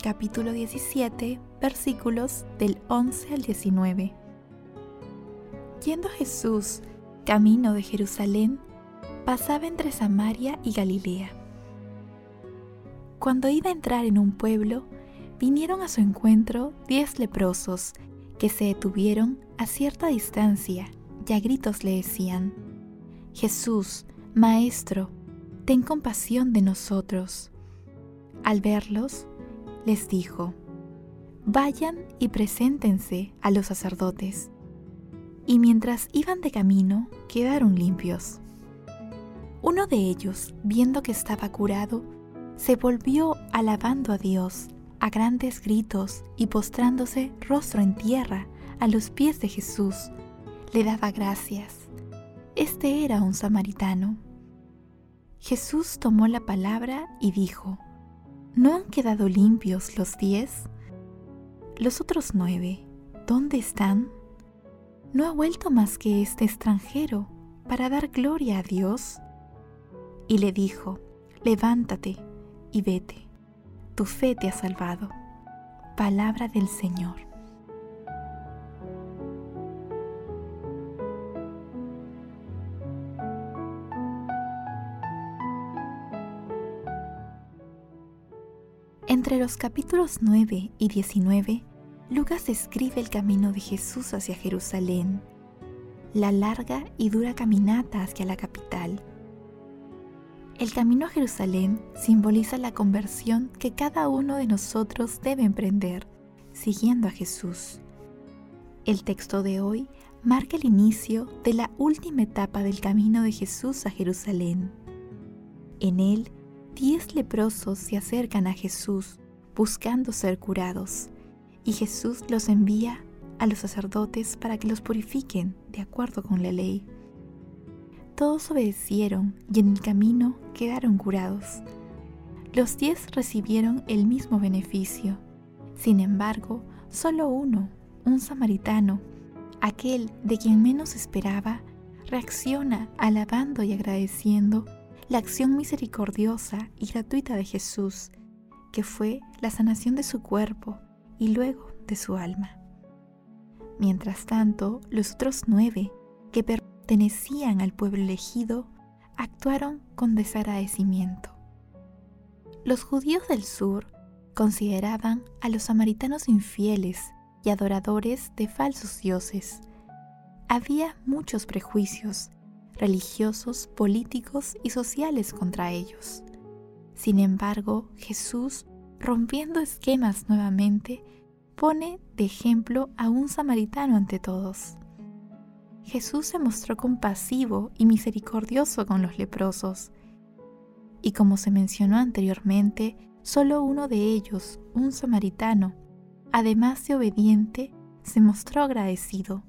capítulo 17, versículos del 11 al 19. Yendo Jesús camino de Jerusalén, pasaba entre Samaria y Galilea. Cuando iba a entrar en un pueblo, vinieron a su encuentro diez leprosos que se detuvieron a cierta distancia y a gritos le decían, Jesús, Maestro, ten compasión de nosotros. Al verlos, les dijo, Vayan y preséntense a los sacerdotes. Y mientras iban de camino, quedaron limpios. Uno de ellos, viendo que estaba curado, se volvió alabando a Dios a grandes gritos y postrándose rostro en tierra a los pies de Jesús, le daba gracias. Este era un samaritano. Jesús tomó la palabra y dijo, ¿No han quedado limpios los diez? Los otros nueve, ¿dónde están? ¿No ha vuelto más que este extranjero para dar gloria a Dios? Y le dijo, levántate y vete, tu fe te ha salvado. Palabra del Señor. Entre los capítulos 9 y 19, Lucas escribe el camino de Jesús hacia Jerusalén, la larga y dura caminata hacia la capital. El camino a Jerusalén simboliza la conversión que cada uno de nosotros debe emprender, siguiendo a Jesús. El texto de hoy marca el inicio de la última etapa del camino de Jesús a Jerusalén. En él, diez leprosos se acercan a Jesús buscando ser curados, y Jesús los envía a los sacerdotes para que los purifiquen de acuerdo con la ley. Todos obedecieron y en el camino quedaron curados. Los diez recibieron el mismo beneficio. Sin embargo, solo uno, un samaritano, aquel de quien menos esperaba, reacciona alabando y agradeciendo la acción misericordiosa y gratuita de Jesús, que fue la sanación de su cuerpo y luego de su alma. Mientras tanto, los otros nueve, que pertenecían al pueblo elegido, actuaron con desagradecimiento. Los judíos del sur consideraban a los samaritanos infieles y adoradores de falsos dioses. Había muchos prejuicios religiosos, políticos y sociales contra ellos. Sin embargo, Jesús, rompiendo esquemas nuevamente, pone de ejemplo a un samaritano ante todos. Jesús se mostró compasivo y misericordioso con los leprosos. Y como se mencionó anteriormente, solo uno de ellos, un samaritano, además de obediente, se mostró agradecido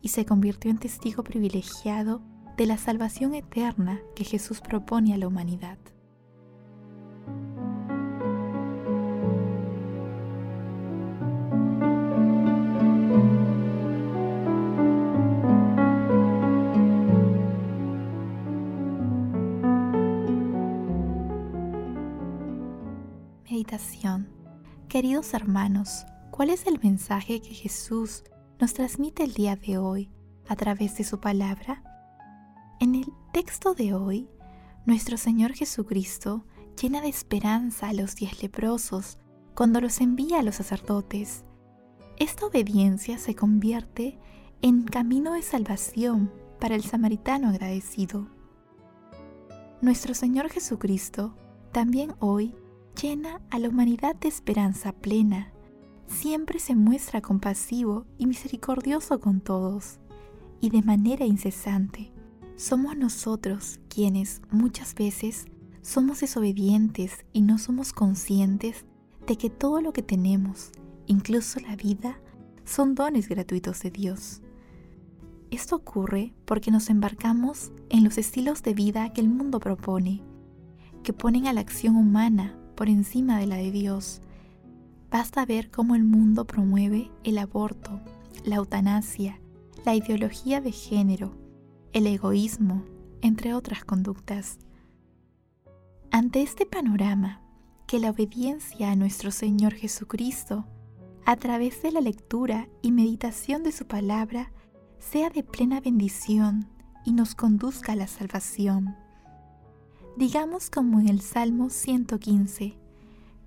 y se convirtió en testigo privilegiado de la salvación eterna que Jesús propone a la humanidad. Queridos hermanos, ¿cuál es el mensaje que Jesús nos transmite el día de hoy a través de su palabra? En el texto de hoy, nuestro Señor Jesucristo llena de esperanza a los diez leprosos cuando los envía a los sacerdotes. Esta obediencia se convierte en camino de salvación para el samaritano agradecido. Nuestro Señor Jesucristo también hoy llena a la humanidad de esperanza plena. Siempre se muestra compasivo y misericordioso con todos, y de manera incesante. Somos nosotros quienes muchas veces somos desobedientes y no somos conscientes de que todo lo que tenemos, incluso la vida, son dones gratuitos de Dios. Esto ocurre porque nos embarcamos en los estilos de vida que el mundo propone, que ponen a la acción humana por encima de la de Dios. Basta ver cómo el mundo promueve el aborto, la eutanasia, la ideología de género, el egoísmo, entre otras conductas. Ante este panorama, que la obediencia a nuestro Señor Jesucristo, a través de la lectura y meditación de su palabra, sea de plena bendición y nos conduzca a la salvación. Digamos como en el Salmo 115,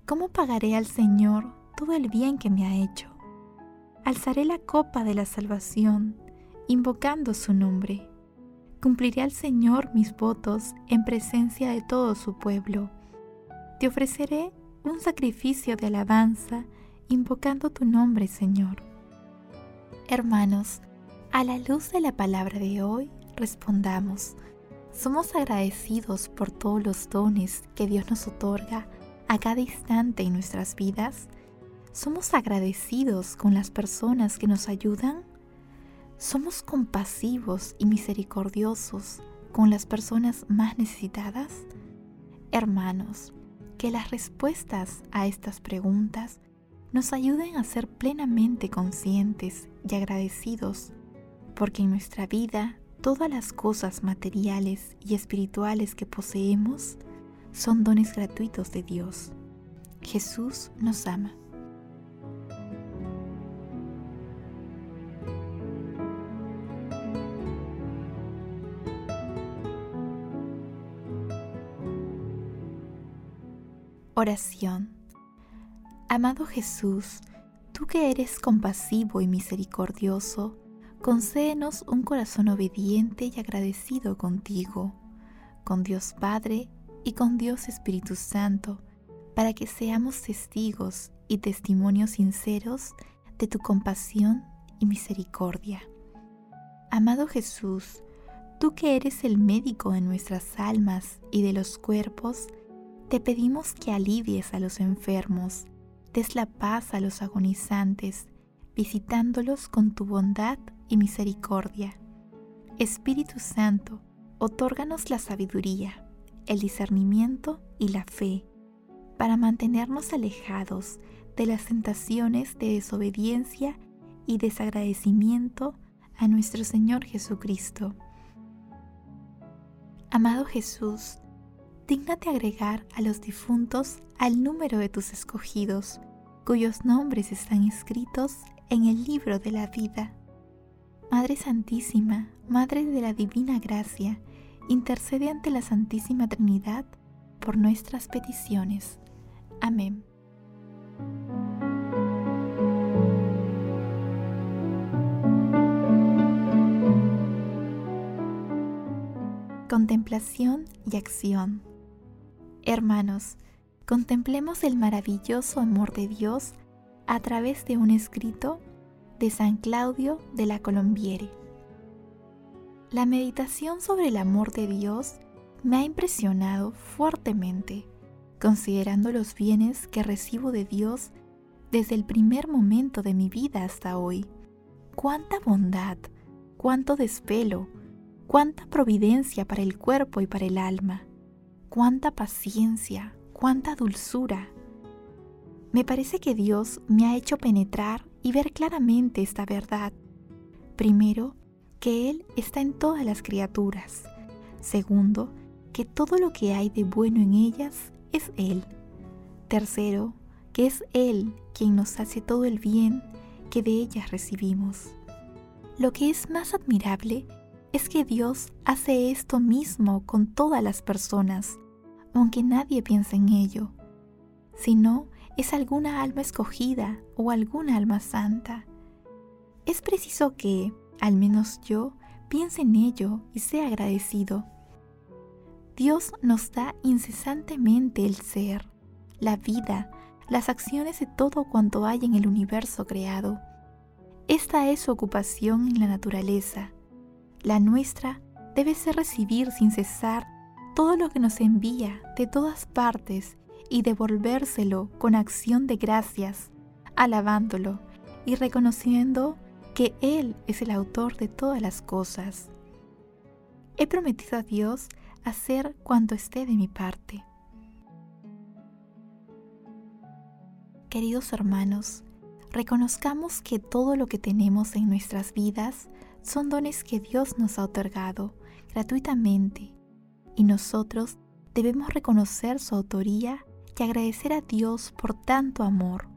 ¿cómo pagaré al Señor todo el bien que me ha hecho? Alzaré la copa de la salvación, invocando su nombre. Cumpliré al Señor mis votos en presencia de todo su pueblo. Te ofreceré un sacrificio de alabanza, invocando tu nombre, Señor. Hermanos, a la luz de la palabra de hoy, respondamos, somos agradecidos por todos los dones que Dios nos otorga a cada instante en nuestras vidas. Somos agradecidos con las personas que nos ayudan. Somos compasivos y misericordiosos con las personas más necesitadas. Hermanos, que las respuestas a estas preguntas nos ayuden a ser plenamente conscientes y agradecidos, porque en nuestra vida todas las cosas materiales y espirituales que poseemos son dones gratuitos de Dios. Jesús nos ama. Oración. Amado Jesús, tú que eres compasivo y misericordioso, concédenos un corazón obediente y agradecido contigo, con Dios Padre y con Dios Espíritu Santo, para que seamos testigos y testimonios sinceros de tu compasión y misericordia. Amado Jesús, tú que eres el médico de nuestras almas y de los cuerpos, te pedimos que alivies a los enfermos, des la paz a los agonizantes, visitándolos con tu bondad y misericordia. Espíritu Santo, otórganos la sabiduría, el discernimiento y la fe, para mantenernos alejados de las tentaciones de desobediencia y desagradecimiento a nuestro Señor Jesucristo. Amado Jesús, dígnate agregar a los difuntos al número de tus escogidos, cuyos nombres están escritos en el libro de la vida. Madre Santísima, Madre de la Divina Gracia, intercede ante la Santísima Trinidad por nuestras peticiones. Amén. Contemplación y acción. Hermanos, contemplemos el maravilloso amor de Dios a través de un escrito de San Claudio de la Colombiere. La meditación sobre el amor de Dios me ha impresionado fuertemente, considerando los bienes que recibo de Dios desde el primer momento de mi vida hasta hoy. Cuánta bondad, cuánto despelo, cuánta providencia para el cuerpo y para el alma, cuánta paciencia, cuánta dulzura. Me parece que Dios me ha hecho penetrar y ver claramente esta verdad. Primero, que Él está en todas las criaturas. Segundo, que todo lo que hay de bueno en ellas es Él. Tercero, que es Él quien nos hace todo el bien que de ellas recibimos. Lo que es más admirable es que Dios hace esto mismo con todas las personas, aunque nadie piense en ello, sino es alguna alma escogida o alguna alma santa. Es preciso que, al menos yo, piense en ello y sea agradecido. Dios nos da incesantemente el ser, la vida, las acciones de todo cuanto hay en el universo creado. Esta es su ocupación en la naturaleza. La nuestra debe ser recibir sin cesar todo lo que nos envía de todas partes y devolvérselo con acción de gracias, alabándolo y reconociendo que Él es el autor de todas las cosas. He prometido a Dios hacer cuanto esté de mi parte. Queridos hermanos, reconozcamos que todo lo que tenemos en nuestras vidas son dones que Dios nos ha otorgado gratuitamente y nosotros debemos reconocer su autoría y agradecer a Dios por tanto amor,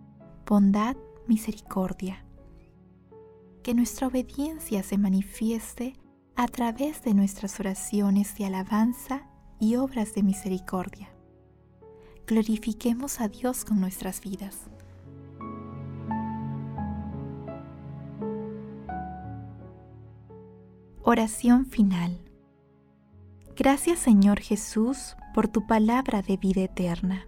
bondad, misericordia. Que nuestra obediencia se manifieste a través de nuestras oraciones de alabanza y obras de misericordia. Glorifiquemos a Dios con nuestras vidas. Oración final. Gracias Señor Jesús por tu palabra de vida eterna.